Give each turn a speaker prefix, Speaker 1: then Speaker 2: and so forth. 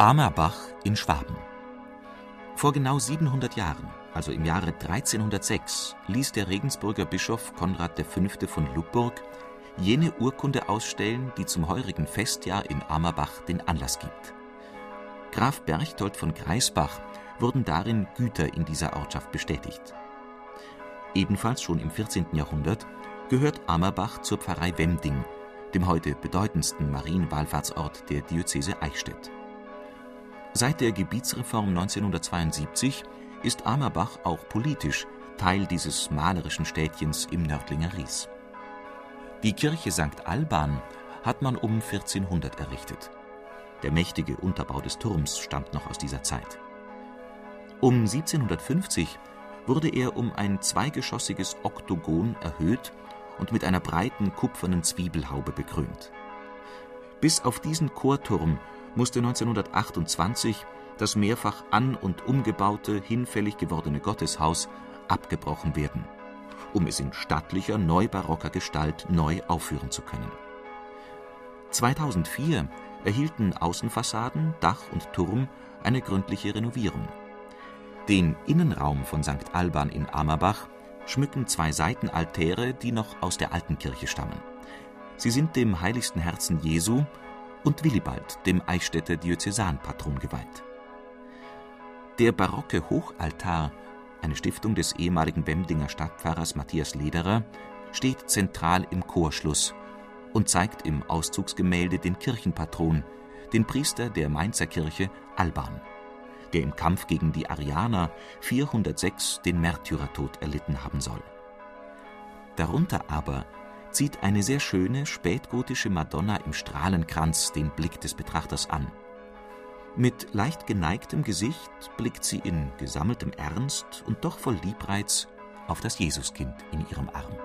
Speaker 1: Amerbach in Schwaben. Vor genau 700 Jahren, also im Jahre 1306, ließ der Regensburger Bischof Konrad V. von Lubburg jene Urkunde ausstellen, die zum heurigen Festjahr in Amerbach den Anlass gibt. Graf Berchtold von Greisbach wurden darin Güter in dieser Ortschaft bestätigt. Ebenfalls schon im 14. Jahrhundert gehört Amerbach zur Pfarrei Wemding, dem heute bedeutendsten Marienwallfahrtsort der Diözese Eichstätt. Seit der Gebietsreform 1972 ist Amerbach auch politisch Teil dieses malerischen Städtchens im Nördlinger Ries. Die Kirche St. Alban hat man um 1400 errichtet. Der mächtige Unterbau des Turms stammt noch aus dieser Zeit. Um 1750 wurde er um ein zweigeschossiges Oktogon erhöht und mit einer breiten kupfernen Zwiebelhaube bekrönt. Bis auf diesen Chorturm musste 1928 das mehrfach an- und umgebaute, hinfällig gewordene Gotteshaus abgebrochen werden, um es in stattlicher, neubarocker Gestalt neu aufführen zu können. 2004 erhielten Außenfassaden, Dach und Turm eine gründliche Renovierung. Den Innenraum von St. Alban in Amerbach schmücken zwei Seitenaltäre, die noch aus der alten Kirche stammen. Sie sind dem heiligsten Herzen Jesu und Willibald, dem Eichstätter Diözesanpatron, geweiht. Der barocke Hochaltar, eine Stiftung des ehemaligen Wemdinger Stadtpfarrers Matthias Lederer, steht zentral im Chorschluss und zeigt im Auszugsgemälde den Kirchenpatron, den Priester der Mainzer Kirche Alban, der im Kampf gegen die Arianer 406 den Märtyrertod erlitten haben soll. Darunter aber zieht eine sehr schöne spätgotische Madonna im Strahlenkranz den Blick des Betrachters an. Mit leicht geneigtem Gesicht blickt sie in gesammeltem Ernst und doch voll Liebreiz auf das Jesuskind in ihrem Arm.